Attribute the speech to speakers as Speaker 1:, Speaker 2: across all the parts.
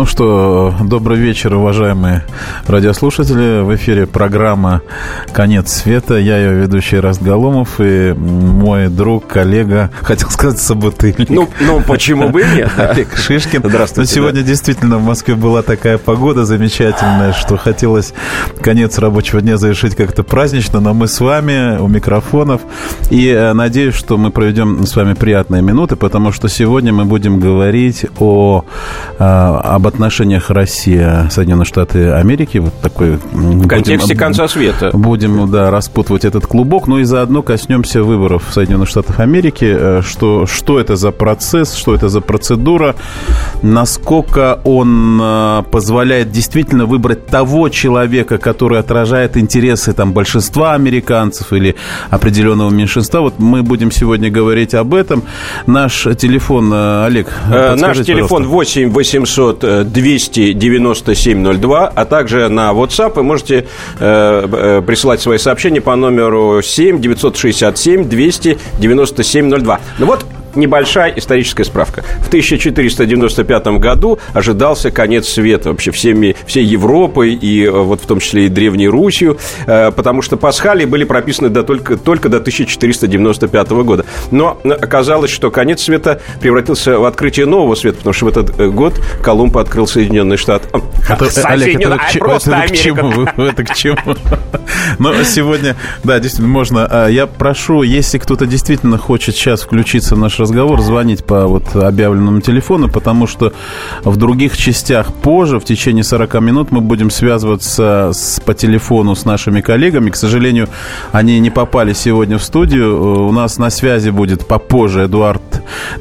Speaker 1: Ну что, добрый вечер, уважаемые радиослушатели. В эфире программа «Конец света». Я ее ведущий Раст Галомов и мой друг, коллега, хотел сказать, собутыльник.
Speaker 2: Ну, ну почему бы нет?
Speaker 1: Олег Шишкин.
Speaker 2: Здравствуйте.
Speaker 1: Но сегодня да. действительно в Москве была такая погода замечательная, что хотелось конец рабочего дня завершить как-то празднично, но мы с вами у микрофонов. И э, надеюсь, что мы проведем с вами приятные минуты, потому что сегодня мы будем говорить о, э, об отношениях Россия-Соединенные Штаты Америки. Вот такой...
Speaker 2: В контексте будем, конца света.
Speaker 1: Будем, да, распутывать этот клубок. Ну и заодно коснемся выборов Соединенных Штатов Америки. Э, что, что это за процесс, что это за процедура, насколько он э, позволяет действительно выбрать того человека, который отражает интересы там, большинства американцев или определенного меньшинства. Вот мы будем сегодня говорить об этом. Наш телефон, э, Олег,
Speaker 2: Наш телефон 8 800 29702, а также на WhatsApp вы можете э, э, присылать свои сообщения по номеру 7 967 297 02. Ну вот, небольшая историческая справка. В 1495 году ожидался конец света вообще всеми, всей Европой и э, вот в том числе и Древней Русью, э, потому что пасхалии были прописаны до, только, только до 1495 года. Но оказалось, что конец света превратился в открытие нового света, потому что в этот э, год Колумб открыл Соединенные Штаты.
Speaker 1: Это, Олег, это, к, просто это, к чему? Это к чему? Но сегодня, да, действительно, можно. А, я прошу, если кто-то действительно хочет сейчас включиться в наш разговор, звонить по вот объявленному телефону, потому что в других частях позже, в течение 40 минут, мы будем связываться с, по телефону с нашими коллегами. К сожалению, они не попали сегодня в студию. У нас на связи будет попозже Эдуард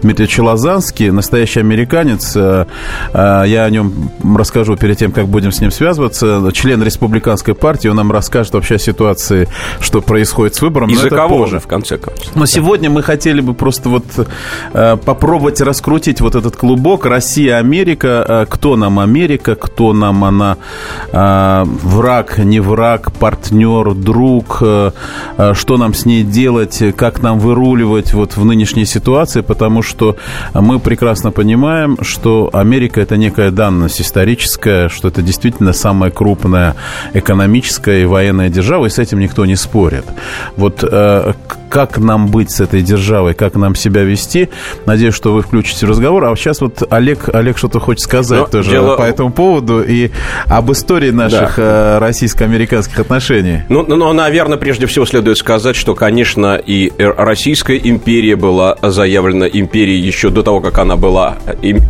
Speaker 1: Дмитриевич Лозанский, настоящий американец. Э, э, я о нем расскажу перед тем, как будем с ним связываться. Член республиканской партии, он нам расскажет вообще о ситуации, что происходит с выбором.
Speaker 2: И за кого позже. в конце концов.
Speaker 1: Но сегодня мы хотели бы просто вот Э, попробовать раскрутить вот этот клубок Россия-Америка. Э, кто нам Америка, кто нам она э, враг, не враг, партнер, друг, что нам с ней делать, как нам выруливать вот в нынешней ситуации, потому что мы прекрасно понимаем, что Америка это некая данность историческая, что это действительно самая крупная экономическая и военная держава, и с этим никто не спорит. Вот как нам быть с этой державой, как нам себя вести. Надеюсь, что вы включите разговор. А сейчас вот Олег, Олег что-то хочет сказать Но ну, тоже дело... по этому поводу и об истории наших да. Э, российско-американских отношений.
Speaker 2: Ну, ну, ну, наверное, прежде всего следует сказать, что, конечно, и Российская империя была заявлена империей еще до того, как она была,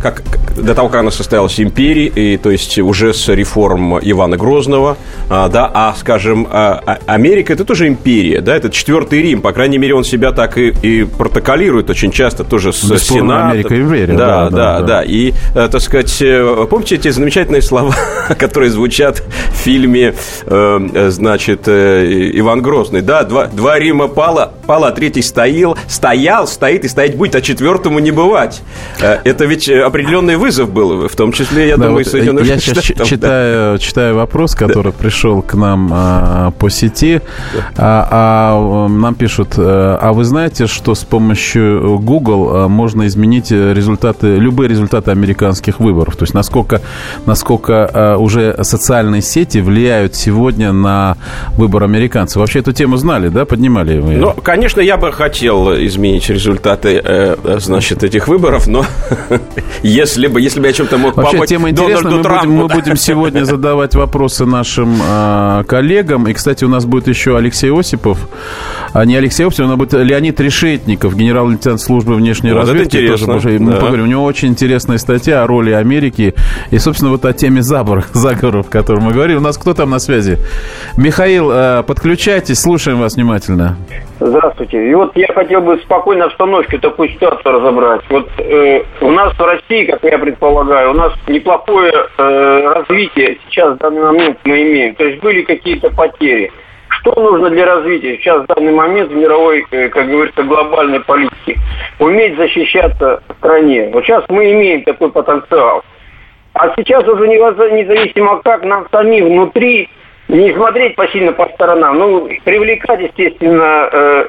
Speaker 2: как, до того, как она состоялась империей, и, то есть уже с реформ Ивана Грозного, а, да, а, скажем, а, а, Америка это тоже империя, да, это четвертый Рим, по крайней крайней мере, он себя так и, и протоколирует очень часто тоже с Бесспорно.
Speaker 1: Америка империя.
Speaker 2: Да, да, да, да, да. И, э, так сказать, э, помните эти замечательные слова, которые звучат в фильме, э, значит, Иван Грозный, да, два, два Рима пало, пало, а третий стоял, стоял, стоит и стоять будет, а четвертому не бывать. Это ведь определенный вызов был, в том числе, я да, думаю, вот Соединенных
Speaker 1: Я сейчас Штатов, читаю, да. читаю вопрос, который да. пришел к нам а, по сети, да. а, а нам пишут, а вы знаете, что с помощью Google э, можно изменить результаты, любые результаты американских выборов? То есть насколько, насколько э, уже социальные сети влияют сегодня на выбор американцев? Вообще эту тему знали, да, поднимали вы?
Speaker 2: Ну, конечно, я бы хотел изменить результаты, значит, этих выборов, но если бы, если бы я чем-то мог
Speaker 1: Вообще, помочь тема интересная. Мы будем, мы будем сегодня задавать вопросы нашим коллегам. И, кстати, у нас будет еще Алексей Осипов, а не Алексей Осипов, у будет Леонид Решетников, генерал-лейтенант службы внешней вот разведки. Тоже мы да. поговорим. У него очень интересная статья о роли Америки и, собственно, вот о теме заговоров, заговоров, о котором мы говорили. У нас кто там на связи? Михаил, э, подключайтесь, слушаем вас внимательно.
Speaker 3: Здравствуйте. И вот я хотел бы в спокойной обстановке такую ситуацию разобрать. Вот э, у нас в России, как я предполагаю, у нас неплохое э, развитие сейчас в данный момент мы имеем. То есть были какие-то потери. Что нужно для развития сейчас в данный момент в мировой, э, как говорится, глобальной политике? Уметь защищаться в стране. Вот сейчас мы имеем такой потенциал. А сейчас уже независимо как, нам самим внутри не смотреть посильно по сторонам, ну, привлекать, естественно, э,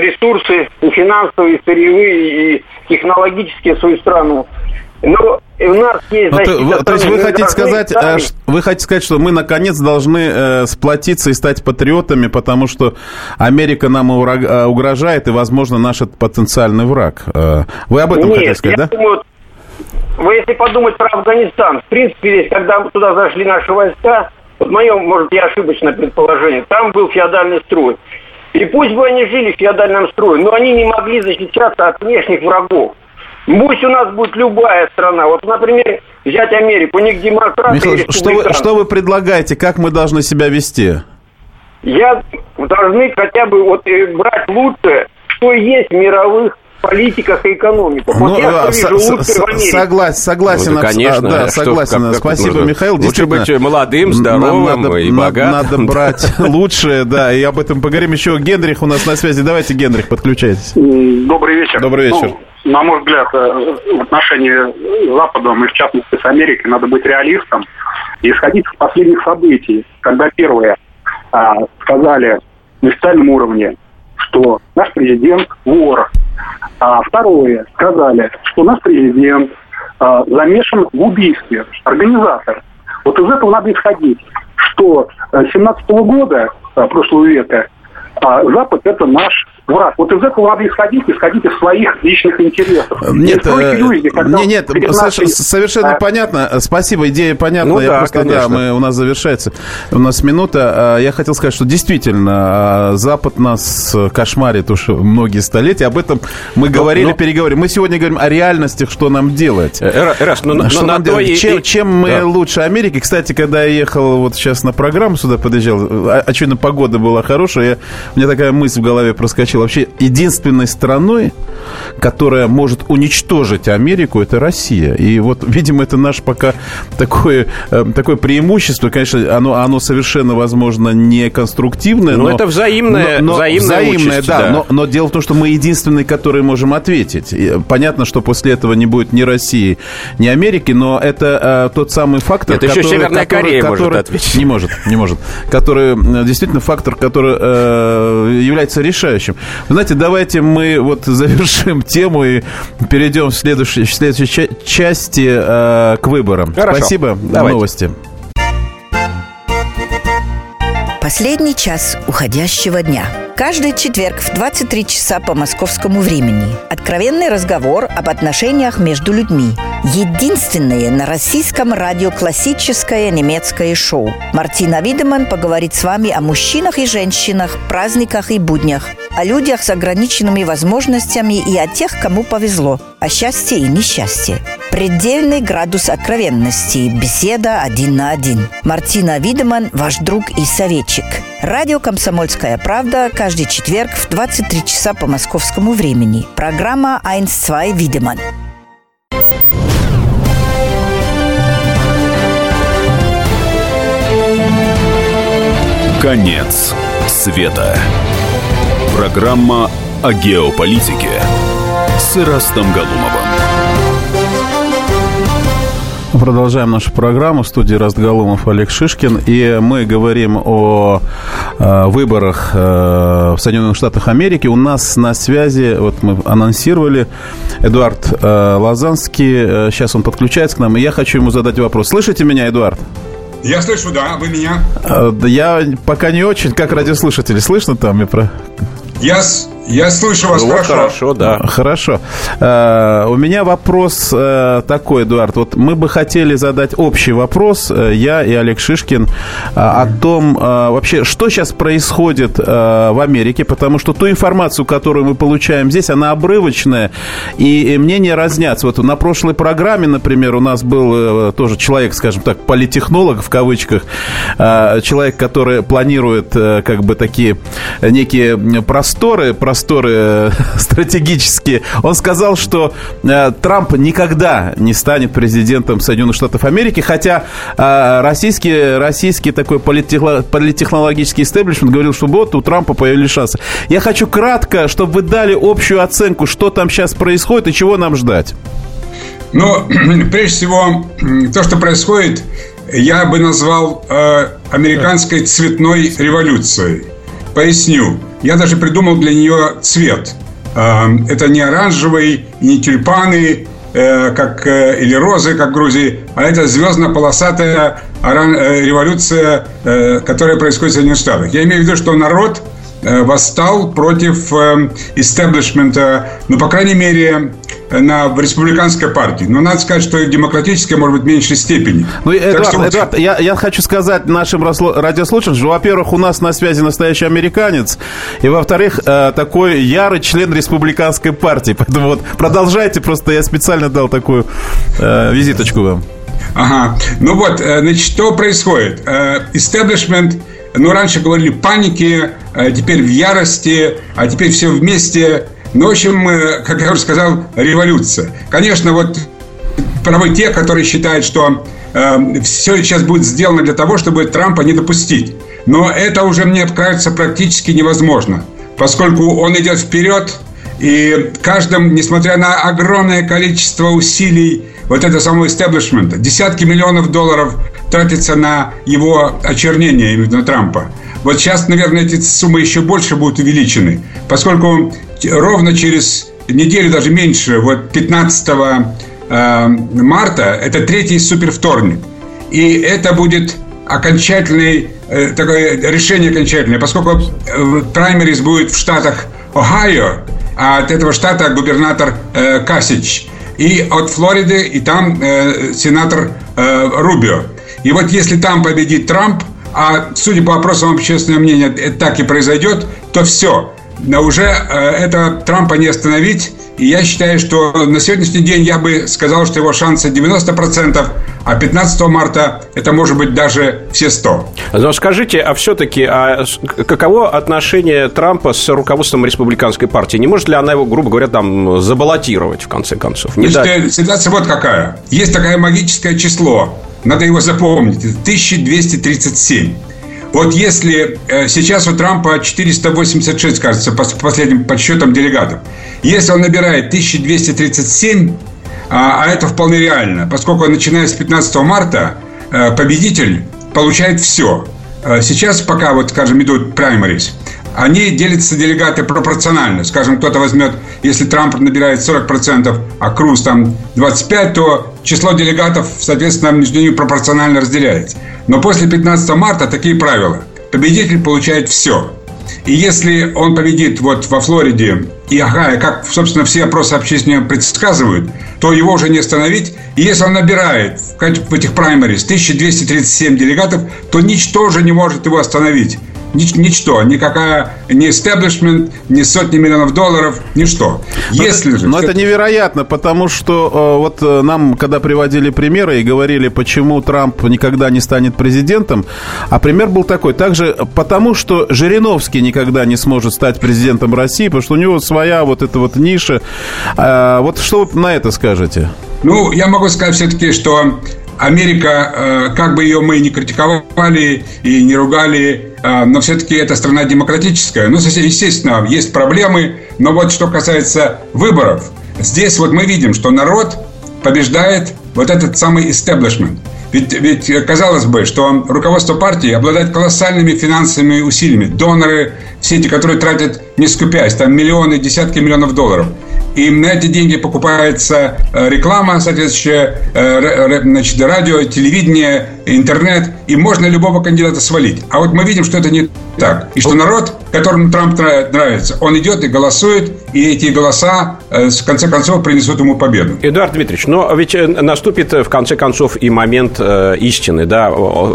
Speaker 3: ресурсы и финансовые, и сырьевые, и технологические в свою страну.
Speaker 1: Но у нас есть ну, защита... То, есть вы хотите сказать, сами. Э, вы хотите сказать, что мы наконец должны э, сплотиться и стать патриотами, потому что Америка нам э, угрожает и, возможно, наш потенциальный враг. Вы об этом Нет, хотите сказать, да? Думаю,
Speaker 3: вы если подумать про Афганистан, в принципе, здесь, когда туда зашли наши войска, вот мое, может, я ошибочное предположение, там был феодальный строй. И пусть бы они жили в феодальном строе, но они не могли защищаться от внешних врагов. Пусть у нас будет любая страна. Вот, например, взять Америку, у них демократы
Speaker 1: Михаил, что вы, что вы предлагаете, как мы должны себя вести?
Speaker 3: Я должны хотя бы вот э, брать лучшее, что есть в мировых политиках и экономиках.
Speaker 1: Ну, вот я с, вижу с, согласен, согласен. Ну, да, конечно. Да, согласен. Как, Спасибо, как Михаил.
Speaker 2: Лучше быть молодым, здоровым надо, и богатым.
Speaker 1: Надо брать лучшее, да, и об этом поговорим еще. Генрих у нас на связи. Давайте, Генрих, подключайтесь.
Speaker 4: Добрый вечер.
Speaker 1: Добрый вечер. Ну,
Speaker 4: на мой взгляд, э, в отношении с Западом и в частности с Америкой надо быть реалистом и исходить из последних событий, когда первые а, сказали на официальном уровне, что наш президент вор, а второе сказали, что наш президент а, замешан в убийстве, организатор. Вот из этого надо исходить, что с 17 года а, прошлого века а Запад это наш враг. Вот из этого надо исходить, исходить из своих личных интересов.
Speaker 1: Нет, э, люди, нет, нет нашей... совершенно а... понятно. Спасибо, идея понятна. Ну, Я да, просто, конечно. да, мы, у нас завершается. У нас минута. А, я хотел сказать, что действительно а, Запад нас кошмарит уже многие столетия. Об этом мы но, говорили, но... переговорим. Мы сегодня говорим о реальностях, что нам делать. Раз, но, что но, нам делать? И... Чем, чем мы да. лучше Америки? Кстати, когда я ехал вот сейчас на программу сюда подъезжал, очевидно, погода была хорошая. Я, у меня такая мысль в голове проскочила закончил. Вообще, единственной страной, которая может уничтожить Америку, это Россия. И вот, видимо, это наше пока такое, э, такое преимущество. Конечно, оно, оно совершенно, возможно, не конструктивное.
Speaker 2: Но, но это взаимное, но, но взаимное, взаимное
Speaker 1: участь, да. да. Но, но дело в том, что мы единственные, которые можем ответить. И понятно, что после этого не будет ни России, ни Америки, но это э, тот самый фактор,
Speaker 2: это
Speaker 1: который...
Speaker 2: еще Северная
Speaker 1: который,
Speaker 2: Корея
Speaker 1: который,
Speaker 2: может ответить.
Speaker 1: Не может, не может. Который э, действительно фактор, который э, является решающим. Знаете, давайте мы вот завершим тему и перейдем в следующей, в следующей части э, к выборам. Хорошо. Спасибо. Давайте. Новости.
Speaker 5: Последний час уходящего дня. Каждый четверг в 23 часа по московскому времени. Откровенный разговор об отношениях между людьми. Единственное на российском радио классическое немецкое шоу. Мартина Видеман поговорит с вами о мужчинах и женщинах, праздниках и буднях, о людях с ограниченными возможностями и о тех, кому повезло, о счастье и несчастье. Предельный градус откровенности. Беседа один на один. Мартина Видеман, ваш друг и советчик. Радио «Комсомольская правда» каждый четверг в 23 часа по московскому времени. Программа «Айнс-2 Видеман».
Speaker 6: Конец света. Программа о геополитике с Ирастом Галумовым.
Speaker 1: Продолжаем нашу программу. В студии Растгалумов Олег Шишкин. И мы говорим о э, выборах э, в Соединенных Штатах Америки. У нас на связи, вот мы анонсировали, Эдуард э, Лазанский. Э, сейчас он подключается к нам. И я хочу ему задать вопрос. Слышите меня, Эдуард?
Speaker 7: Я слышу, да. Вы меня?
Speaker 1: Э, я пока не очень. Как радиослушатели? Слышно там? Я про...
Speaker 7: Я, я слышу вас ну, хорошо.
Speaker 1: Хорошо, да. Хорошо. Uh, у меня вопрос uh, такой, Эдуард. Вот мы бы хотели задать общий вопрос, uh, я и Олег Шишкин, о том, вообще, что сейчас происходит в Америке, потому что ту информацию, которую мы получаем здесь, она обрывочная, и, и мнения разнятся. Вот на прошлой программе, например, у нас был тоже человек, скажем так, политехнолог в кавычках, человек, который планирует как бы такие некие просторы, просторы э, стратегические, он сказал, что э, Трамп никогда не станет президентом Соединенных Штатов Америки, хотя э, российский, российский такой политтехнологический истеблишмент говорил, что вот у Трампа появились шансы. Я хочу кратко, чтобы вы дали общую оценку, что там сейчас происходит и чего нам ждать.
Speaker 7: Ну, прежде всего, то, что происходит, я бы назвал э, американской цветной революцией. Поясню. Я даже придумал для нее цвет. Э, это не оранжевый, не тюльпаны, э, как, э, или розы, как в Грузии, а это звездно-полосатая э, революция, которая происходит в Соединенных Штатах. Я имею в виду, что народ восстал против истеблишмента, ну, по крайней мере, на в республиканской партии. Но надо сказать, что и может быть, в меньшей степени.
Speaker 1: Ну, Эдуард, что... Эдуард я, я хочу сказать нашим радиослушателям, что, во-первых, у нас на связи настоящий американец, и, во-вторых, э, такой ярый член республиканской партии. Поэтому вот продолжайте, просто я специально дал такую э, визиточку вам.
Speaker 7: Ага. Ну вот, значит, что происходит? Истеблишмент э, ну, раньше говорили паники, теперь в ярости, а теперь все вместе. Ну, в общем, как я уже сказал, революция. Конечно, вот правы те, которые считают, что э, все сейчас будет сделано для того, чтобы Трампа не допустить. Но это уже, мне кажется, практически невозможно, поскольку он идет вперед, и каждым, несмотря на огромное количество усилий вот это самого истеблишмента, десятки миллионов долларов тратится на его очернение именно Трампа. Вот сейчас, наверное, эти суммы еще больше будут увеличены, поскольку ровно через неделю, даже меньше, вот 15 э, марта, это третий супервторник. И это будет окончательный, э, такое решение окончательное, поскольку э, праймерис будет в штатах Ohio, а от этого штата губернатор э, Касич, и от Флориды, и там э, сенатор э, Рубио. И вот если там победит Трамп, а судя по опросам общественного мнения, это так и произойдет, то все. Но уже э, это Трампа не остановить. И я считаю, что на сегодняшний день я бы сказал, что его шансы 90%, а 15 марта это может быть даже все 100.
Speaker 2: Но скажите, а все-таки а каково отношение Трампа с руководством республиканской партии? Не может ли она его, грубо говоря, там забаллотировать в конце концов? Не
Speaker 7: Значит, дать... Ситуация вот какая. Есть такое магическое число, надо его запомнить, 1237. Вот если э, сейчас у Трампа 486, кажется, по последним подсчетам делегатов. Если он набирает 1237, а, а это вполне реально, поскольку начиная с 15 марта э, победитель получает все. Э, сейчас пока, вот, скажем, идут праймарис, они делятся делегаты пропорционально. Скажем, кто-то возьмет, если Трамп набирает 40%, а Круз там 25%, то число делегатов, соответственно, между ними пропорционально разделяется. Но после 15 марта такие правила. Победитель получает все. И если он победит вот во Флориде и Огайо, как, собственно, все опросы общественного предсказывают, то его уже не остановить. И если он набирает в этих праймерис 1237 делегатов, то ничто уже не может его остановить. Нич, ничто, никакая, ни истеблишмент, ни сотни миллионов долларов, ничто.
Speaker 1: Если но же... Но это невероятно, потому что э, вот э, нам, когда приводили примеры и говорили, почему Трамп никогда не станет президентом, а пример был такой. Также потому, что Жириновский никогда не сможет стать президентом России, потому что у него своя вот эта вот ниша. А, вот что вы на это скажете?
Speaker 7: Ну, я могу сказать все-таки, что Америка, э, как бы ее мы не критиковали и не ругали, э, но все-таки это страна демократическая. Ну, естественно, есть проблемы, но вот что касается выборов, здесь вот мы видим, что народ побеждает вот этот самый истеблишмент. Ведь, ведь казалось бы, что руководство партии обладает колоссальными финансовыми усилиями. Доноры, все эти, которые тратят, не скупясь, там миллионы, десятки миллионов долларов и на эти деньги покупается э, реклама соответствующая, э, значит, радио, телевидение, интернет, и можно любого кандидата свалить. А вот мы видим, что это не так. И что народ, которому Трамп нравится, он идет и голосует, и эти голоса, э, в конце концов, принесут ему победу.
Speaker 2: Эдуард Дмитриевич, но ведь наступит, в конце концов, и момент истины, да,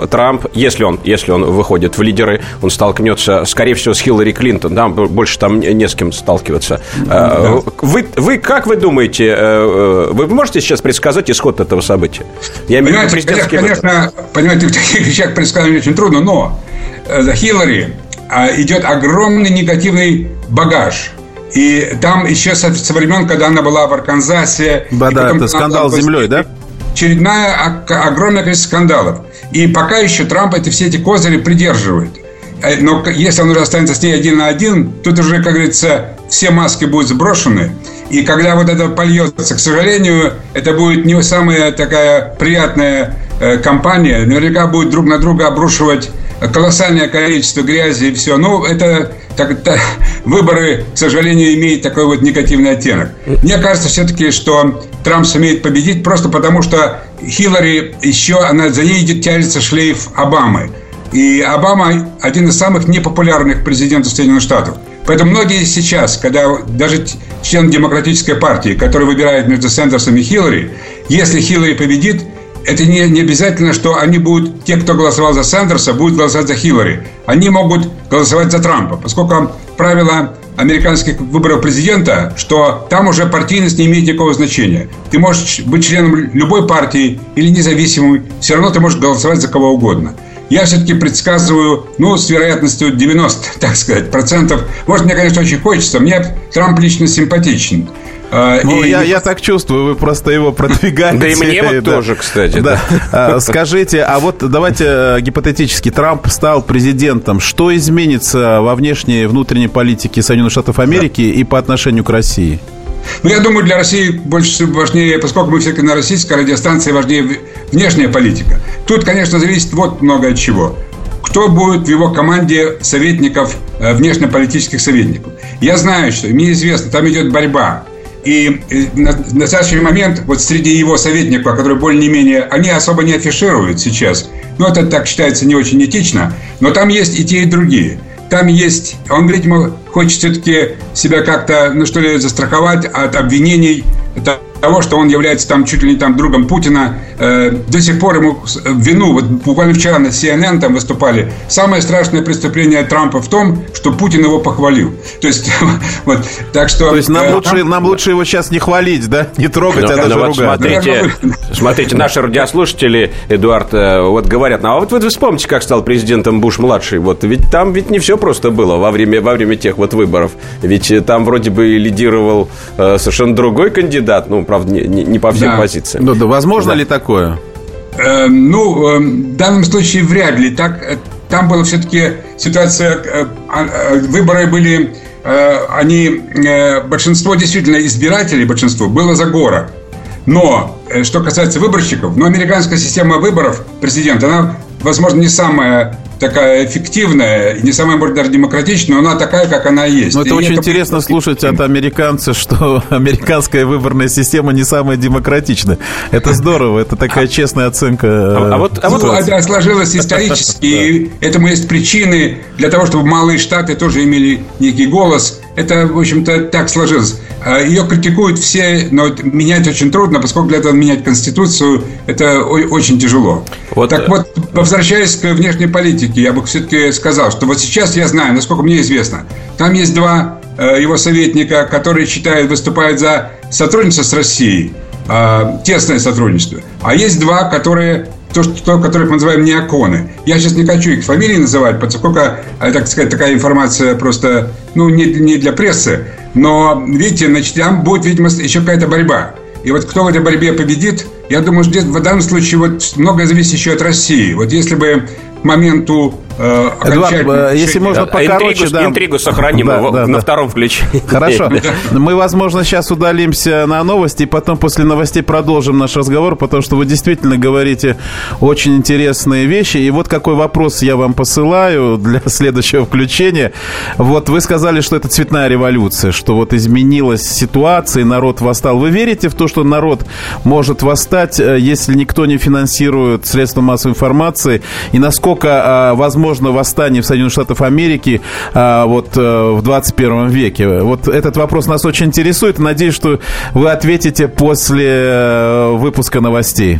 Speaker 2: Трамп, если он, если он выходит в лидеры, он столкнется, скорее всего, с Хиллари Клинтон, да, больше там не с кем сталкиваться. Да. Вы вы как вы думаете, э, э, вы можете сейчас предсказать исход этого события?
Speaker 7: Я имею в виду президентский Конечно, понимаете, в таких вещах предсказывать очень трудно, но э, за Хиллари а, идет огромный негативный багаж. И там еще со, со времен, когда она была в Арканзасе...
Speaker 1: Да, да, это скандал с землей, да?
Speaker 7: Очередная огромное количество скандалов. И пока еще Трамп эти, все эти козыри придерживает. Но если он уже останется с ней один на один, тут уже, как говорится, все маски будут сброшены. И когда вот это польется, к сожалению, это будет не самая такая приятная э, компания. Наверняка будет друг на друга обрушивать колоссальное количество грязи и все. Ну, это так, так, выборы, к сожалению, имеют такой вот негативный оттенок. Мне кажется все-таки, что Трамп сумеет победить просто потому, что Хиллари еще, она за ней тянется шлейф Обамы. И Обама один из самых непопулярных президентов Соединенных Штатов. Поэтому многие сейчас, когда даже член демократической партии, который выбирает между Сендерсом и Хиллари, если Хиллари победит, это не, не обязательно, что они будут, те, кто голосовал за Сандерса, будут голосовать за Хиллари. Они могут голосовать за Трампа, поскольку правило американских выборов президента, что там уже партийность не имеет никакого значения. Ты можешь быть членом любой партии или независимым, все равно ты можешь голосовать за кого угодно. Я все-таки предсказываю, ну, с вероятностью 90, так сказать, процентов. Может, мне, конечно, очень хочется. Мне Трамп лично симпатичен.
Speaker 1: А, ну, и... я, я так чувствую, вы просто его продвигаете.
Speaker 2: Да и мне вот тоже, кстати.
Speaker 1: Да. А, скажите, а вот давайте э, гипотетически, Трамп стал президентом. Что изменится во внешней и внутренней политике Соединенных Штатов Америки и по отношению к России?
Speaker 7: Ну, я думаю, для России больше всего важнее, поскольку мы все-таки на российской радиостанции, важнее внешняя политика. Тут, конечно, зависит вот много от чего кто будет в его команде советников, э, внешнеполитических советников. Я знаю, что мне известно, там идет борьба и на настоящий момент вот среди его советников, которые более-менее, они особо не афишируют сейчас. Ну, это так считается не очень этично. Но там есть и те, и другие. Там есть, он, видимо, хочет все-таки себя как-то, ну что ли, застраховать от обвинений. Того, что он является там чуть ли не там другом Путина, э, до сих пор ему вину, вот буквально вчера на CNN там выступали, самое страшное преступление Трампа в том, что Путин его похвалил. То есть, вот, так что...
Speaker 1: То есть нам, э, лучше, нам лучше его сейчас не хвалить, да? Не трогать, но, а даже вот ругать.
Speaker 2: Смотрите, смотрите, наши радиослушатели, Эдуард, э, вот говорят, ну а вот вы вспомните, как стал президентом Буш-младший, вот ведь там ведь не все просто было во время, во время тех вот выборов. Ведь там вроде бы лидировал э, совершенно другой кандидат, ну, правда, не, не, не по всем да. позициям.
Speaker 1: Да, да, возможно да. ли такое?
Speaker 7: Э, ну, э, в данном случае вряд ли. Так, э, там была все-таки ситуация, э, э, выборы были, э, они, э, большинство действительно избирателей, большинство, было за город. Но, э, что касается выборщиков, ну, американская система выборов президента, она, возможно, не самая такая эффективная, не самая, может, даже демократичная, но она такая, как она есть.
Speaker 1: Но это и очень это интересно слушать от американца, что американская выборная система не самая демократичная. Это здорово, это такая честная оценка. А,
Speaker 7: а вот, а вот это сложилось исторически, и этому есть причины для того, чтобы малые штаты тоже имели некий голос. Это, в общем-то, так сложилось. А, Ее критикуют все, но менять очень трудно, поскольку для этого менять Конституцию это очень тяжело. Вот. Так э, вот, возвращаясь к внешней политике, я бы все-таки сказал, что вот сейчас я знаю, насколько мне известно, там есть два э, его советника, которые считают, выступают за сотрудничество с Россией, э, тесное сотрудничество. А есть два, которые то, что, которых мы называем неоконы. Я сейчас не хочу их фамилии называть, поскольку, так сказать, такая информация просто, ну, не, не для прессы. Но, видите, значит, там будет, видимо, еще какая-то борьба. И вот кто в этой борьбе победит, я думаю, что в данном случае вот многое зависит еще от России. Вот если бы к моменту
Speaker 1: Эдуард, э, если можно да, покороче...
Speaker 2: Интригу,
Speaker 1: да.
Speaker 2: интригу сохраним да, да, на да. втором включении.
Speaker 1: Хорошо. Мы, возможно, сейчас удалимся на новости, и потом после новостей продолжим наш разговор, потому что вы действительно говорите очень интересные вещи. И вот какой вопрос я вам посылаю для следующего включения. Вот вы сказали, что это цветная революция, что вот изменилась ситуация, и народ восстал. Вы верите в то, что народ может восстать, э, если никто не финансирует средства массовой информации? И насколько возможно возможно восстание в Соединенных Штатах Америки а, вот а, в 21 веке? Вот этот вопрос нас очень интересует. Надеюсь, что вы ответите после э, выпуска новостей.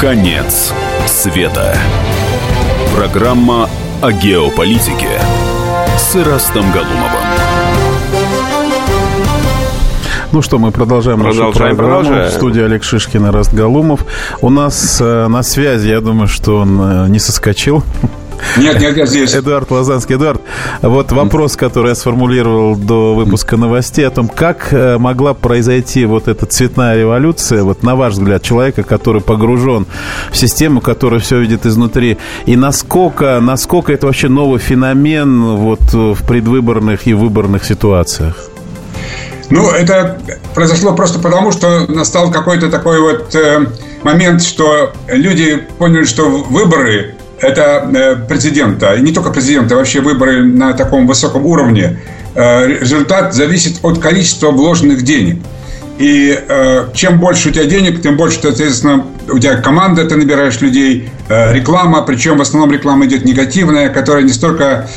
Speaker 6: Конец света. Программа о геополитике с Ирастом Галумовым.
Speaker 1: Ну что, мы продолжаем,
Speaker 2: продолжаем
Speaker 1: нашу программу.
Speaker 2: продолжаем.
Speaker 1: В студии Олег Шишкин и Раст Галумов. У нас э, на связи, я думаю, что он э, не соскочил.
Speaker 7: Нет, нет, я здесь.
Speaker 1: Эдуард Лазанский. Эдуард, вот вопрос, который я сформулировал до выпуска новостей о том, как э, могла произойти вот эта цветная революция, вот на ваш взгляд, человека, который погружен в систему, который все видит изнутри, и насколько, насколько это вообще новый феномен вот э, в предвыборных и выборных ситуациях?
Speaker 7: Ну, это произошло просто потому, что настал какой-то такой вот э, момент, что люди поняли, что выборы это э, президента, и не только президента, вообще выборы на таком высоком уровне, э, результат зависит от количества вложенных денег. И э, чем больше у тебя денег, тем больше, соответственно, у тебя команда, ты набираешь людей, реклама, причем в основном реклама идет негативная, которая не столько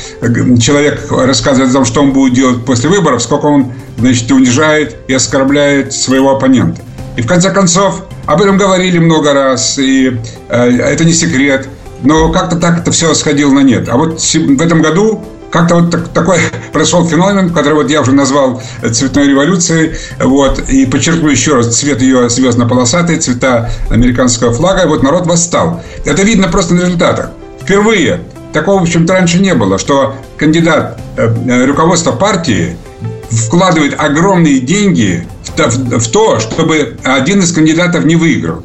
Speaker 7: человек рассказывает о том, что он будет делать после выборов, сколько он, значит, унижает и оскорбляет своего оппонента. И в конце концов, об этом говорили много раз, и это не секрет. Но как-то так это все сходило на нет. А вот в этом году как-то вот так, такой произошел феномен, который вот я уже назвал цветной революцией. Вот, и подчеркну еще раз, цвет ее звездно-полосатый, цвета американского флага. И вот народ восстал. Это видно просто на результатах. Впервые такого, в общем-то, раньше не было, что кандидат э, руководства партии вкладывает огромные деньги в то, в то, чтобы один из кандидатов не выиграл.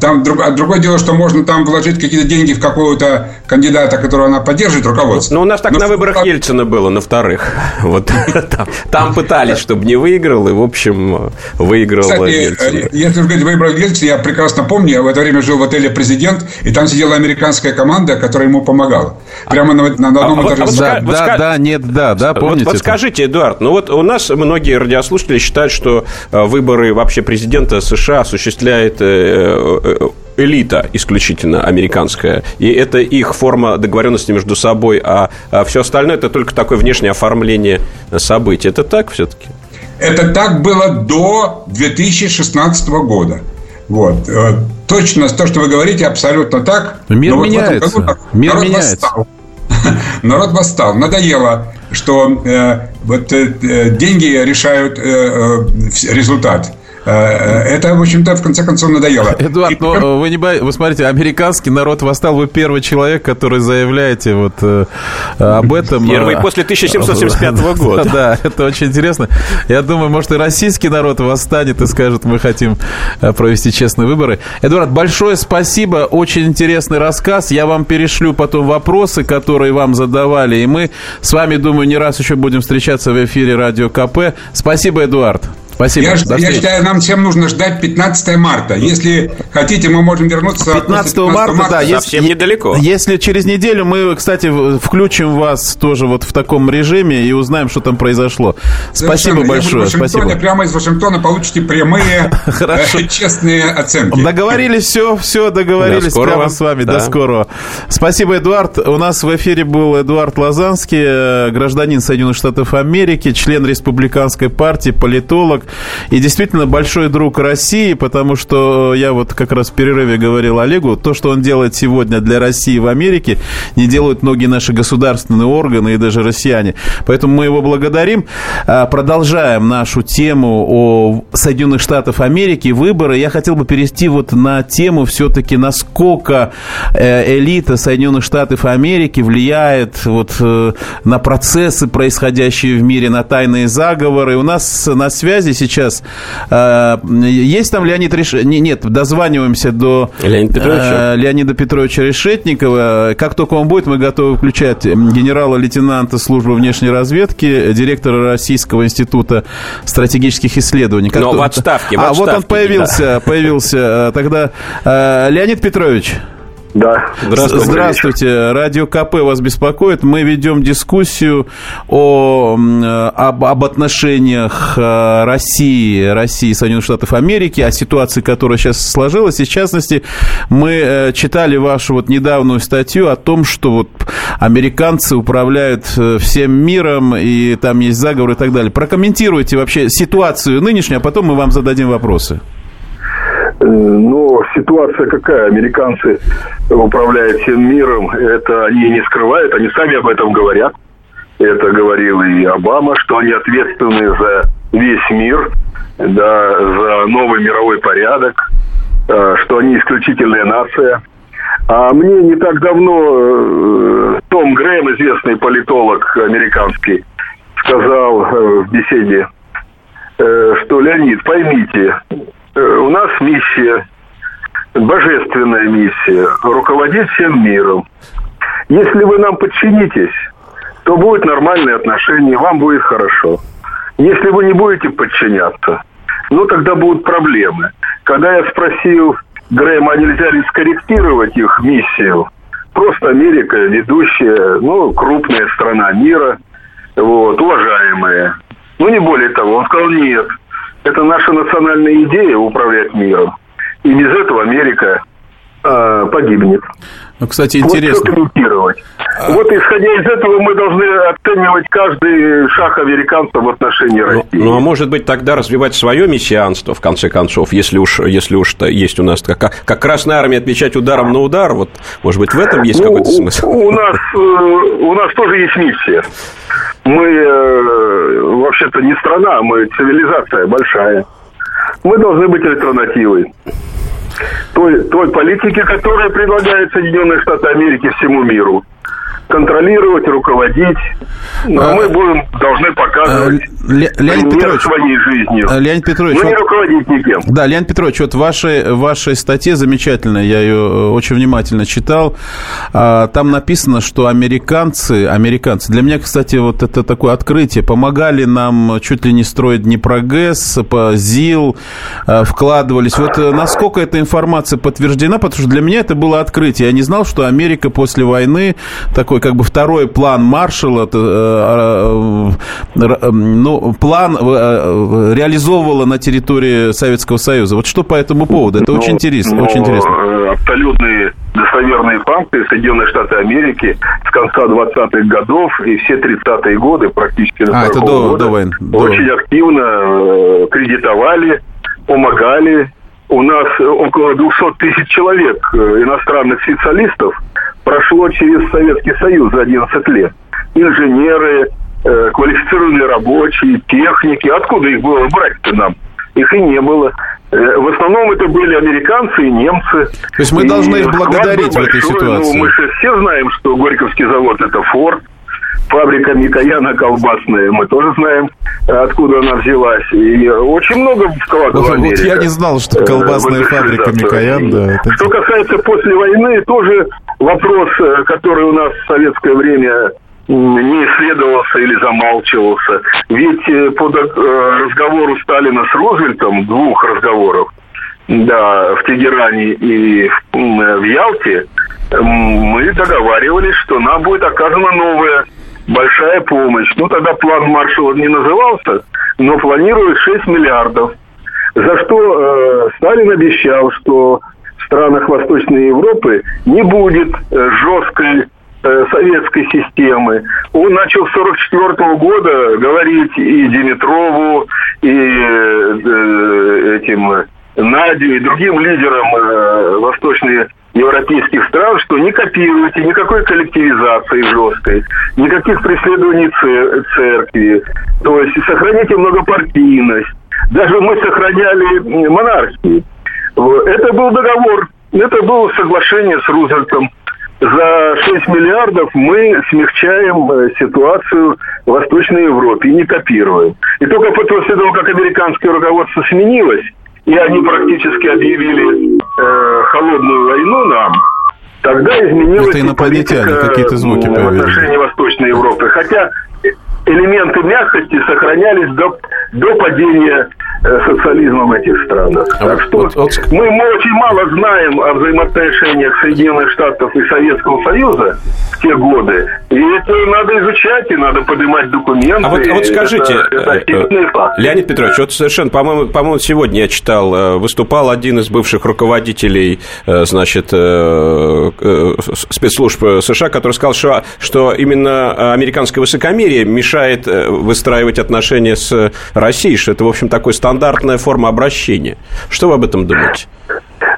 Speaker 7: Там друг, другое дело, что можно там вложить какие-то деньги в какого-то кандидата, которого она поддерживает, руководство.
Speaker 2: Ну, у нас так Но на выборах Ельцина было, на вторых. Вот там, там пытались, чтобы не выиграл, и, в общем, выиграл
Speaker 7: Кстати,
Speaker 2: Ельцин.
Speaker 7: если говорить, выиграл Ельцин, я прекрасно помню, я в это время жил в отеле «Президент», и там сидела американская команда, которая ему помогала. Прямо на, на, на одном
Speaker 2: А вот-
Speaker 7: этаже.
Speaker 2: вот
Speaker 1: Да,
Speaker 2: вот
Speaker 1: да, нет, да, да,
Speaker 2: Вот-
Speaker 1: помните
Speaker 2: Вот,
Speaker 1: это?
Speaker 2: скажите, Эдуард, ну вот у нас многие радиослушатели считают, что э, выборы вообще президента США осуществляет э, э, элита исключительно американская, и это их форма договоренности между собой, а, все остальное это только такое внешнее оформление событий. Это так все-таки?
Speaker 7: Это так было до 2016 года. Вот. Э, Точно то, что вы говорите, абсолютно так.
Speaker 1: Мир
Speaker 7: Но вот
Speaker 1: меняется.
Speaker 7: году
Speaker 1: Мир
Speaker 7: народ
Speaker 1: меняется.
Speaker 7: восстал. Народ восстал. Надоело, что э, вот э, э, деньги решают э, э, результат. Э, э, Это, в общем-то, в конце концов надоело.
Speaker 1: Эдуард,
Speaker 7: И
Speaker 1: но э, вы не боитесь, вы смотрите, американский народ восстал, вы первый человек, который заявляете вот э, об этом.
Speaker 2: Первый после 1775 года.
Speaker 1: Да, это очень интересно. Я думаю, может, и российский народ восстанет и скажет, мы хотим провести честные выборы. Эдуард, большое спасибо, очень интересный рассказ. Я вам перешлю потом вопросы, которые вам задавали, и мы с вами, думаю, не раз еще будем встречаться в эфире Радио КП. Спасибо, Эдуард. Спасибо.
Speaker 7: Я,
Speaker 1: До
Speaker 7: я считаю, нам всем нужно ждать 15 марта. Если хотите, мы можем вернуться после
Speaker 1: 15 марта, да, есть-
Speaker 2: Совсем недалеко.
Speaker 1: Если через неделю мы, кстати, включим вас тоже вот в таком режиме и узнаем, что там произошло. Спасибо
Speaker 7: Совершенно. Буду
Speaker 1: большое.
Speaker 7: в Вашингтоне,
Speaker 1: Спасибо.
Speaker 7: Прямо из Вашингтона получите прямые,
Speaker 1: Хорошо.
Speaker 7: э, честные оценки.
Speaker 1: Договорились, все, все, договорились прямо с вами.
Speaker 2: Да.
Speaker 1: До скорого. Спасибо, Эдуард. У нас в эфире был Эдуард Лазанский, э, гражданин Соединенных Штатов Америки, член республиканской партии, политолог и действительно большой друг России, потому что я вот как раз в перерыве говорил Олегу, то, что он делает сегодня для России в Америке, не делают многие наши государственные органы и даже россияне. Поэтому мы его благодарим. А, Продолжаем нашу тему о Соединенных Штатах Америки, выборы. Я хотел бы перейти вот на тему все-таки, насколько э, элита Соединенных Штатов Америки влияет вот э, на процессы, происходящие в мире, на тайные заговоры. У нас на связи сейчас э, есть там Леонид Реш... не- Нет, дозваниваемся до
Speaker 2: Леонида Петровича.
Speaker 1: э, Леонида Петровича Решетникова. Как только он будет, мы готовы включать генерала-лейтенанта службы внешней разведки, директора Российского института стратегических исследований. Как
Speaker 2: Но в отставке, в
Speaker 1: а, вот он
Speaker 2: отставке,
Speaker 1: появился, появился э, тогда. Леонид Петрович.
Speaker 4: Да.
Speaker 2: Здравствуйте.
Speaker 1: Здравствуйте. Радио КП вас беспокоит. Мы ведем дискуссию о, об, об отношениях э, России, России и Соединенных Штатов Америки, о ситуации, которая сейчас сложилась. И, в частности, мы э, читали вашу вот недавнюю статью о том, что вот американцы управляют э, всем миром, и там есть заговор и так далее. Прокомментируйте вообще ситуацию нынешнюю, а потом мы вам зададим вопросы.
Speaker 4: Э, Но ситуация какая? Американцы управляют всем миром. Это они не скрывают, они сами об этом говорят.
Speaker 8: Это говорил и Обама, что они ответственны за весь мир, да, за новый мировой порядок, э, что они исключительная нация. А мне не так давно э, Том Грэм, известный политолог американский, сказал в беседе, что Леонид, поймите, у нас миссия, божественная миссия, руководить всем миром. Если вы нам подчинитесь, то будет нормальное отношение, вам будет хорошо. Если вы не будете подчиняться, ну тогда будут проблемы. Когда я спросил Грэма, а нельзя ли скорректировать их миссию, просто Америка ведущая, ну, крупная страна мира, вот, уважаемая. Ну, не более того. Он сказал, нет, это наша национальная идея управлять миром. И без этого Америка э, погибнет.
Speaker 1: Ну, кстати, интересно.
Speaker 8: Вот а... Вот исходя из этого мы должны оценивать каждый шаг американцев в отношении ну, России.
Speaker 2: Ну, а может быть тогда развивать свое мессианство, в конце концов, если уж, если уж есть у нас как, как Красная Армия отвечать ударом на удар, вот, может быть, в этом есть ну, какой-то смысл?
Speaker 8: У нас, э, у нас тоже есть миссия. Мы э, вообще-то не страна, мы цивилизация большая. Мы должны быть альтернативой той, той политики, которая предлагает Соединенные Штаты Америки всему миру контролировать, руководить. Но а, мы будем, должны показывать а, Ле, Леонид Петрович, своей жизнью.
Speaker 1: А, Леонид Петрович,
Speaker 8: но вот, не руководить никем.
Speaker 1: Да, Леонид Петрович, вот в вашей, вашей статье замечательно, я ее э, очень внимательно читал. А, там написано, что американцы, американцы, для меня, кстати, вот это такое открытие, помогали нам чуть ли не строить Днепрогэс, ЗИЛ, э, вкладывались. Вот э, насколько эта информация подтверждена, потому что для меня это было открытие. Я не знал, что Америка после войны такой такой как бы второй план Маршалла, э, э, э, ну, план реализовывала на территории Советского Союза. Вот что по этому поводу? Это ну, очень интересно. Ну, очень интересно.
Speaker 8: Абсолютные достоверные факты Соединенные Штаты Америки с конца 20-х годов и все 30-е годы практически
Speaker 1: а, это до, года, до войны.
Speaker 8: очень до... активно кредитовали, помогали. У нас около 200 тысяч человек иностранных специалистов прошло через Советский Союз за 11 лет. Инженеры, э, квалифицированные рабочие, техники. Откуда их было брать-то нам? Их и не было. Э, в основном это были американцы и немцы.
Speaker 1: То есть мы и должны их благодарить в этой ситуации.
Speaker 8: Ну, мы же все знаем, что Горьковский завод это Форд, фабрика Микояна колбасная, мы тоже знаем, откуда она взялась. И очень много вкладывала
Speaker 1: вот, вот я не знал, что колбасная фабрика Микоян, да.
Speaker 8: Это... Что касается после войны, тоже вопрос, э, который у нас в советское время не исследовался или замалчивался. Ведь э, по э, разговору Сталина с Рузвельтом, двух разговоров, да, в Тегеране и в Ялте, мы договаривались, что нам будет оказана новая большая помощь. Ну, тогда план Маршалла не назывался, но планируют 6 миллиардов. За что э, Сталин обещал, что в странах Восточной Европы не будет э, жесткой э, советской системы. Он начал с 1944 года говорить и Димитрову, и э, этим Надю, и другим лидерам э, Восточной европейских стран, что не копируйте никакой коллективизации жесткой, никаких преследований церкви, то есть сохраните многопартийность. Даже мы сохраняли монархии. Это был договор, это было соглашение с Рузвельтом. За 6 миллиардов мы смягчаем э, ситуацию в Восточной Европе не копируем. И только после того, как американское руководство сменилось, и они практически объявили э, холодную войну нам, тогда изменилась
Speaker 1: Это инопланетяне, какие-то звуки
Speaker 8: в отношении Восточной Европы. Хотя элементы мягкости сохранялись до, до падения Э, социализмом этих странах. А так что вот, вот... Мы, очень мало знаем о взаимоотношениях Соединенных Штатов и Советского Союза в те годы. И это надо изучать, и надо поднимать документы.
Speaker 2: А вот, а вот скажите, это, это э, Леонид Петрович, вот совершенно, по-моему, по-моему, сегодня я читал, э, выступал один из бывших руководителей, значит, спецслужб США, который сказал, что, что именно американское высокомерие мешает выстраивать отношения с Россией, что это, в общем, такой стандартная форма обращения. Что вы об этом думаете?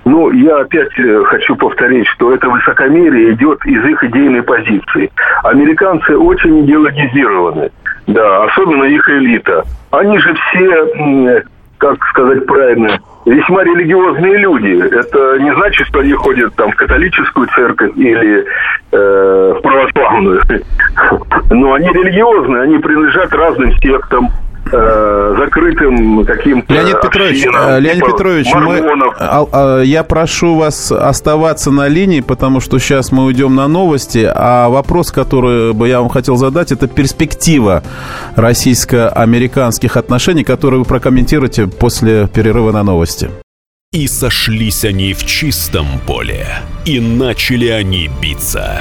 Speaker 8: Ну, я опять э, хочу повторить, что это высокомерие идет из их идейной позиции. Американцы очень идеологизированы, да, особенно их элита. Они же все, как сказать правильно, весьма религиозные люди. Это не значит, что они ходят там в католическую церковь или э, в православную. Но они религиозные, они принадлежат разным сектам, э, закрытым каким-то
Speaker 1: Леонид Петрович,
Speaker 8: общинам,
Speaker 1: Леонид
Speaker 8: типа
Speaker 1: Петрович, мы, а, а, я прошу вас оставаться на линии, потому что сейчас мы уйдем на новости, а вопрос, который бы я вам хотел задать, это перспектива российско-американских отношений, которые вы прокомментируете после перерыва на новости.
Speaker 6: И сошлись они в чистом поле, и начали они биться.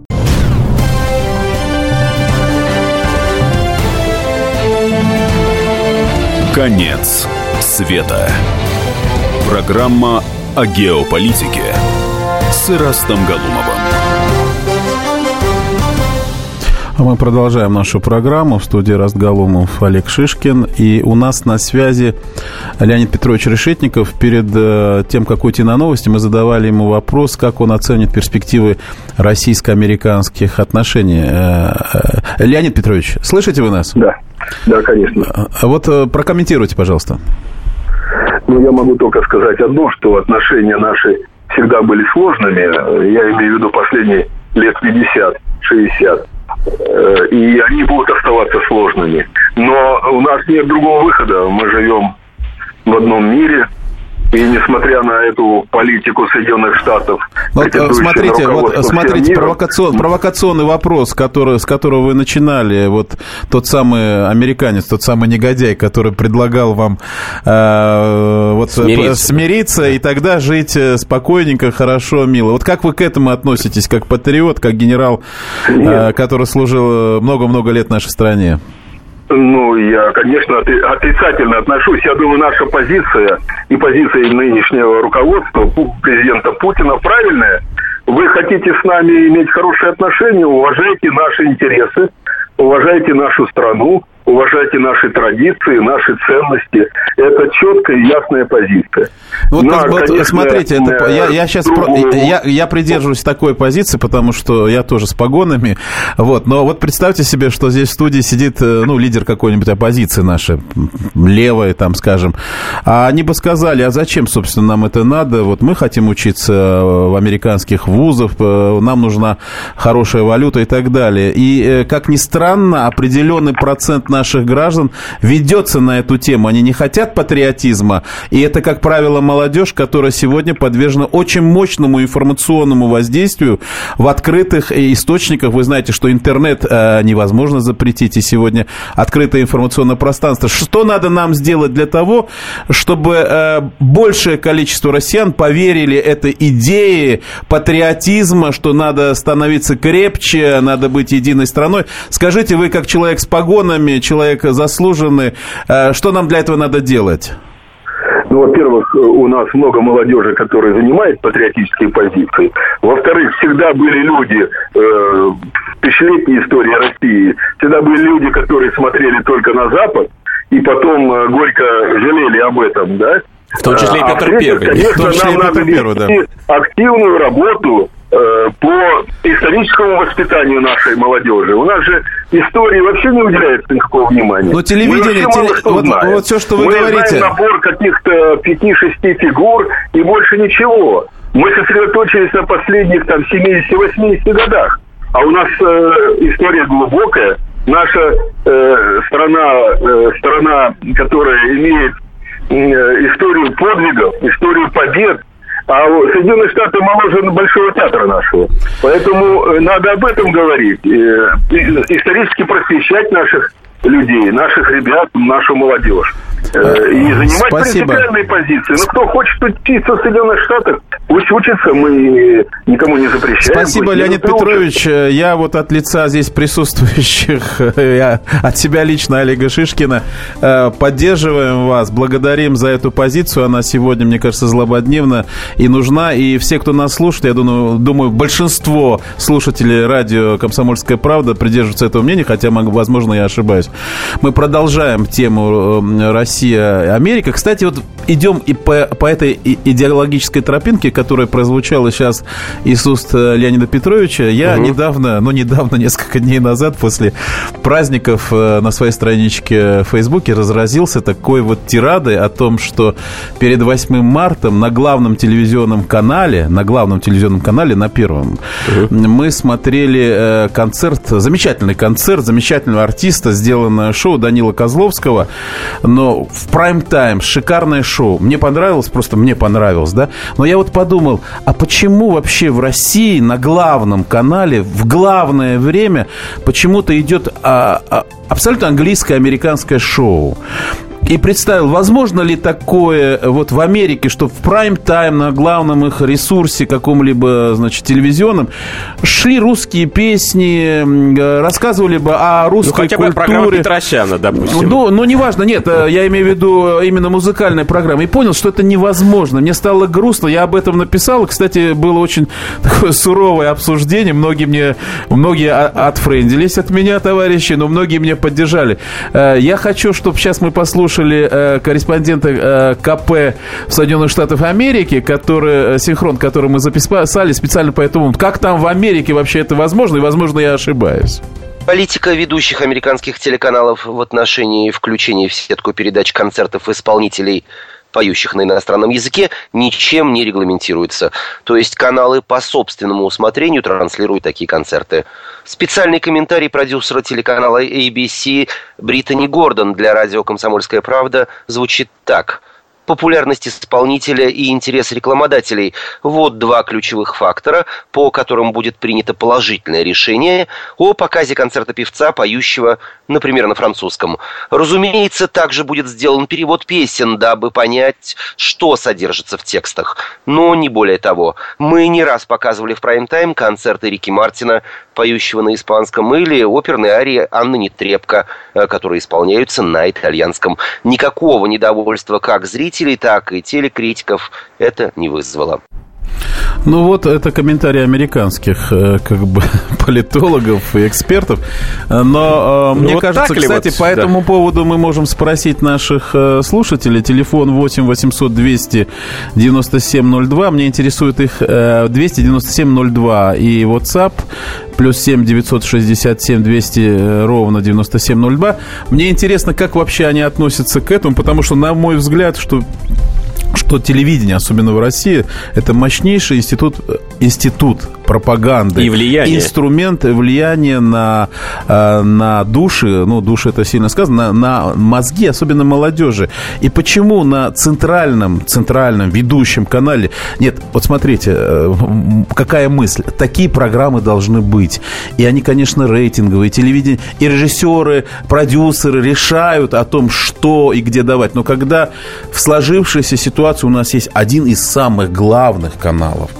Speaker 6: Конец света. Программа о геополитике с Ирастом Галумовым.
Speaker 1: А мы продолжаем нашу программу. В студии Растгалумов Олег Шишкин. И у нас на связи Леонид Петрович Решетников. Перед э, тем, как уйти на новости, мы задавали ему вопрос, как он оценит перспективы российско-американских отношений. Э, э, Леонид Петрович, слышите вы нас?
Speaker 8: Да, да, конечно.
Speaker 1: А вот э, прокомментируйте, пожалуйста.
Speaker 8: Ну, я могу только сказать одно, что отношения наши всегда были сложными. Я имею в виду последние лет 50-60. Э, И они будут оставаться сложными. Но у нас нет другого выхода. Мы живем в одном мире. И несмотря на эту политику Соединенных Штатов,
Speaker 1: Вот, э, смотрите, вот,
Speaker 8: руководство
Speaker 1: смотрите, провокацион- провокационный вопрос, который, с которого вы начинали, вот тот самый американец, тот самый негодяй, который предлагал вам э, вот,
Speaker 2: Смириться.
Speaker 1: э, смириться и тогда жить э, спокойненько, хорошо, мило. Вот как вы к этому относитесь, как патриот, как генерал, э, который служил э, много-много лет нашей стране?
Speaker 8: Ну, я, конечно, отри- отрицательно отношусь. Я думаю, наша позиция и позиция нынешнего руководства, президента Путина, правильная. Вы хотите с нами иметь хорошие отношения, уважайте наши интересы, уважайте нашу страну, уважайте наши традиции, наши ценности. Это четкая и ясная позиция.
Speaker 1: Вот,
Speaker 8: На,
Speaker 1: вот,
Speaker 8: конечно,
Speaker 1: смотрите, это,
Speaker 8: э,
Speaker 1: я, я сейчас
Speaker 8: другую-
Speaker 1: я, я придерживаюсь такой позиции, потому что я тоже с погонами. Вот, но вот представьте себе, что здесь в студии сидит э, ну, лидер какой-нибудь оппозиции нашей, левой, там, скажем. А они бы сказали, а зачем, собственно, нам это надо? Вот мы хотим учиться э, в американских вузах, э, нам нужна хорошая валюта и так далее. И, как ни странно, определенный процент наших граждан ведется на эту тему. Они не хотят патриотизма. И это, как правило, молодежь, которая сегодня подвержена очень мощному информационному воздействию в открытых источниках. Вы знаете, что интернет э, невозможно запретить. И сегодня открытое информационное пространство. Что надо нам сделать для того, чтобы э, большее количество россиян поверили этой идее патриотизма, что надо становиться крепче, надо быть единой страной. Скажите, вы как человек с погонами, человек заслуженный, э, что нам для этого надо делать?
Speaker 8: Ну, во-первых, у нас много молодежи, которые занимает патриотические позиции. Во-вторых, всегда были люди э, в тысячелетней истории России, всегда были люди, которые смотрели только на Запад, и потом э, горько жалели об этом, да?
Speaker 2: В том числе и
Speaker 8: А
Speaker 2: Петр
Speaker 8: в-третьих,
Speaker 2: Первый.
Speaker 8: Конечно,
Speaker 1: В том числе и Петр
Speaker 8: надо
Speaker 1: Первый, да.
Speaker 8: активную работу по историческому воспитанию нашей молодежи. У нас же истории вообще не уделяется никакого внимания.
Speaker 1: Но телевидение,
Speaker 8: Мы
Speaker 1: теле-
Speaker 8: что
Speaker 1: вот-
Speaker 8: знаем.
Speaker 1: вот всё, что вы
Speaker 8: Мы
Speaker 1: говорите.
Speaker 8: знаем набор каких-то пяти-шести фигур и больше ничего. Мы сосредоточились на последних там 70-80 годах. А у нас э, история глубокая. Наша э, страна, э, страна, которая имеет э, историю подвигов, историю побед, А Соединенные Штаты моложе Большого театра нашего. Поэтому э, надо об этом говорить. Э, исторически просвещать наших людей, наших ребят, нашу молодежь. Э, и занимать Спасибо. принципиальные позиции. Ну, кто хочет учиться в Соединенных Штатах, пусть учится, мы никому не запрещаем.
Speaker 1: Спасибо, Леонид Петрович. Учат. Я вот от лица здесь присутствующих, я от себя лично Олега Шишкина, э, поддерживаем вас, благодарим за эту позицию. Она сегодня, мне кажется, злободневна и нужна. И все, кто нас слушает, я думаю, думаю большинство слушателей радио «Комсомольская правда» придерживаются этого мнения, хотя, возможно, я ошибаюсь. Мы продолжаем тему э, России Россия, Америка. Кстати, вот идем и по, по этой идеологической тропинке, которая прозвучала сейчас из уст э, Леонида Петровича. Я угу. недавно, ну, недавно, несколько дней назад, после праздников э, на своей страничке в Фейсбуке разразился такой вот тирадой о том, что перед 8 марта на главном телевизионном канале, на главном телевизионном канале, на первом, угу. мы смотрели э, концерт, замечательный концерт, замечательного артиста, сделанное шоу Данила Козловского, но в прайм-тайм, шикарное шоу. Мне понравилось, просто мне понравилось, да. Но я вот подумал, а почему вообще в России на главном канале в главное время почему-то идет а, а, абсолютно английское, американское шоу? И представил, возможно ли такое вот в Америке, что в прайм-тайм на главном их ресурсе каком-либо, значит, телевизионном шли русские песни, рассказывали бы о русской ну, хотя культуре.
Speaker 2: бы программа Петросяна, допустим.
Speaker 1: Ну, ну, неважно, нет, э, я имею в виду именно музыкальная программа. И понял, что это невозможно. Мне стало грустно, я об этом написал. Кстати, было очень такое суровое обсуждение. Многие мне, многие отфрендились от меня, товарищи, но многие меня поддержали. Э, я хочу, чтобы сейчас мы послушали слушали э, корреспондента э, КП Соединенных Штатах Америки, который, э, синхрон, который мы записали специально по этому. Как там в Америке вообще это возможно? И, возможно, я ошибаюсь.
Speaker 9: Политика ведущих американских телеканалов в отношении включения в сетку передач концертов исполнителей поющих на иностранном языке, ничем не регламентируется. То есть каналы по собственному усмотрению транслируют такие концерты. Специальный комментарий продюсера телеканала ABC Британи Гордон для радио «Комсомольская правда» звучит так – популярность исполнителя и интерес рекламодателей. Вот два ключевых фактора, по которым будет принято положительное решение о показе концерта певца, поющего, например, на французском. Разумеется, также будет сделан перевод песен, дабы понять, что содержится в текстах. Но не более того. Мы не раз показывали в прайм-тайм концерты Рики Мартина, поющего на испанском, или оперные арии Анны Нетребко, э, которые исполняются на итальянском. Никакого недовольства как зрителей, так и телекритиков это не вызвало.
Speaker 1: Ну вот, это комментарии американских э, как бы политологов и экспертов. Но э, ну, мне вот кажется, кстати, вот, по да. этому поводу мы можем спросить наших э, слушателей. Телефон 8 800 200 9702. Мне интересует их 297 02 и WhatsApp плюс 7 967 200 ровно 9702. Мне интересно, как вообще они относятся к этому, потому что, на мой взгляд, что что телевидение, особенно в России, это мощнейший институт, институт пропаганды.
Speaker 2: И влияние.
Speaker 1: Инструмент влияния на, э, на души, ну, души это сильно сказано, на, на мозги, особенно молодежи. И почему на центральном, центральном ведущем канале... Нет, вот смотрите, э, какая мысль. Такие программы должны быть. И они, конечно, рейтинговые. Телевидение, и режиссеры, продюсеры решают о том, что и где давать. Но когда в сложившейся ситуации у нас есть один из самых главных каналов,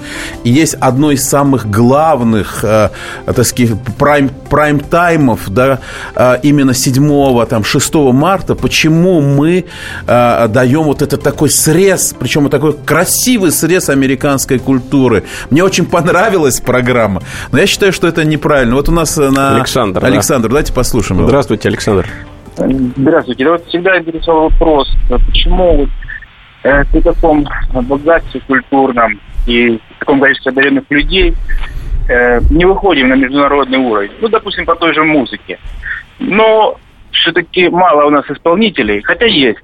Speaker 1: и есть одно из самых главных, э, так сказать, прайм, прайм-таймов, да, э, именно 7 там, 6 марта, почему мы э, даем вот этот такой срез, причем вот такой красивый срез американской культуры. Мне очень понравилась программа, но я считаю, что это неправильно. Вот у нас на...
Speaker 2: Александр,
Speaker 1: Александр, да? давайте послушаем.
Speaker 2: Здравствуйте, Александр.
Speaker 10: Здравствуйте. Вот всегда интересовал вопрос, почему вот, э, при таком богатстве культурном и таком количестве одаренных людей э, не выходим на международный уровень. Ну, допустим, по той же музыке. Но все-таки мало у нас исполнителей, хотя есть.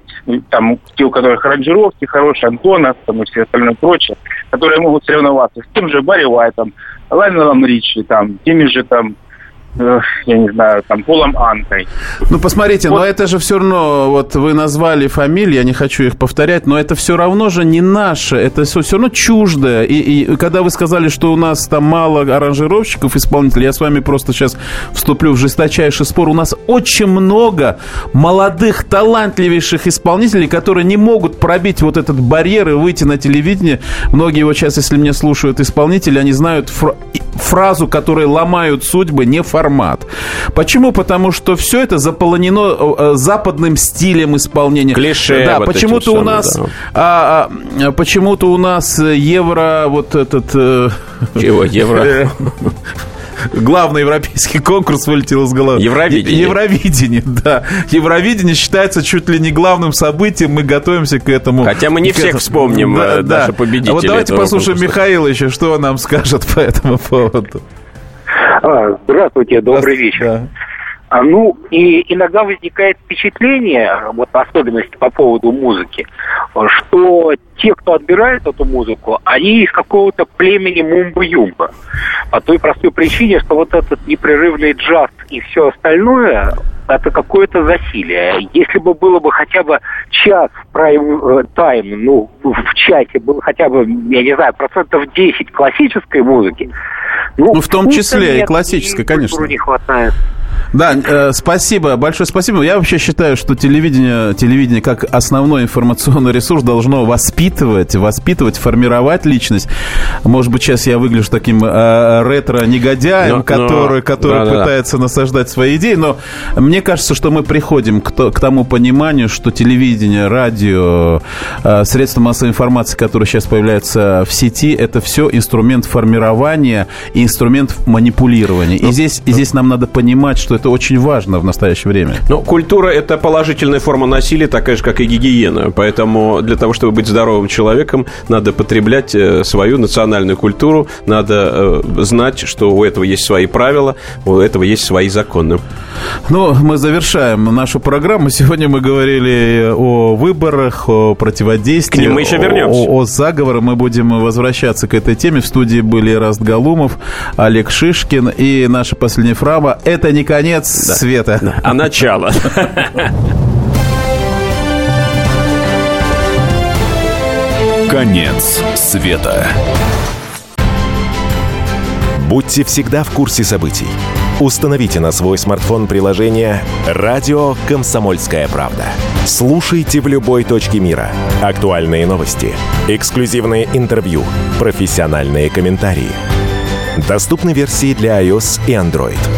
Speaker 10: Там те, у которых аранжировки хорошие, Антонов там, и все остальное прочее, которые могут соревноваться с тем же Барри Уайтом, Лайнелом Ричи, там, теми же там э, я не знаю, там, Полом Анкой.
Speaker 1: Ну, посмотрите, вот. но это же все равно, вот вы назвали фамилии, я не хочу их повторять, но это все равно же не наше, это все, все равно чуждое. И, и когда вы сказали, что у нас там мало аранжировщиков, исполнителей, я с вами просто сейчас вступлю в жесточайший спор. У нас очень много молодых, талантливейших исполнителей, которые не могут пробить вот этот барьер и выйти на телевидение. Многие вот сейчас, если меня слушают исполнители, они знают фр- фразу, которая ломают судьбы, не формат. Почему? Потому что все это заполонено э, западным стилем исполнения.
Speaker 2: Клише.
Speaker 1: Да, вот почему-то у нас, да. а, а, почему-то у нас евро, вот этот. Э,
Speaker 2: Чего евро?
Speaker 1: главный европейский конкурс вылетел из головы.
Speaker 2: Евровидение.
Speaker 1: Евровидение, да. Евровидение считается чуть ли не главным событием, мы готовимся к этому.
Speaker 2: Хотя мы не всех этому. вспомним, да, э, даже да. победителей. А
Speaker 1: вот давайте послушаем конкурса. Михаила еще, что он нам скажет по этому поводу.
Speaker 11: А, здравствуйте, добрый здравствуйте, вечер. Да. А, ну, и иногда возникает впечатление, вот особенность по поводу музыки, что те, кто отбирает эту музыку, они из какого-то племени Мумба-Юмба. По той простой причине, что вот этот непрерывный джаз и все остальное, это какое-то засилие. Если бы было бы хотя бы час прайм-тайм, э, ну, в часе было хотя бы, я не знаю, процентов 10 классической музыки,
Speaker 1: ну, ну в том числе нет, и классической, и конечно.
Speaker 11: не хватает.
Speaker 1: Да, э, спасибо, большое спасибо. Я вообще считаю, что телевидение, телевидение как основной информационный ресурс должно воспитывать, воспитывать, формировать личность. Может быть, сейчас я выгляжу таким э, ретро-негодяем, который, который да, пытается да. насаждать свои идеи, но мне кажется, что мы приходим к, то, к тому пониманию, что телевидение, радио, э, средства массовой информации, которые сейчас появляются в сети, это все инструмент формирования и инструмент манипулирования. И, ну, здесь, и здесь нам надо понимать, что это очень важно в настоящее время.
Speaker 2: Ну, культура – это положительная форма насилия, такая же, как и гигиена. Поэтому для того, чтобы быть здоровым человеком, надо потреблять э, свою национальную культуру, надо э, знать, что у этого есть свои правила, у этого есть свои законы.
Speaker 1: Ну, мы завершаем нашу программу. Сегодня мы говорили о выборах, о противодействии. К
Speaker 2: ним мы еще вернемся.
Speaker 1: О, о заговоре. Мы будем возвращаться к этой теме. В студии были Раст Галумов, Олег Шишкин и наша последняя фрама. Это не конец конец да. света. Да.
Speaker 2: А начало.
Speaker 6: Конец света.
Speaker 12: Будьте всегда в курсе событий. Установите на свой смартфон приложение «Радио Комсомольская правда». Слушайте в любой точке мира. Актуальные новости, эксклюзивные интервью, профессиональные комментарии. Доступны версии для iOS и Android.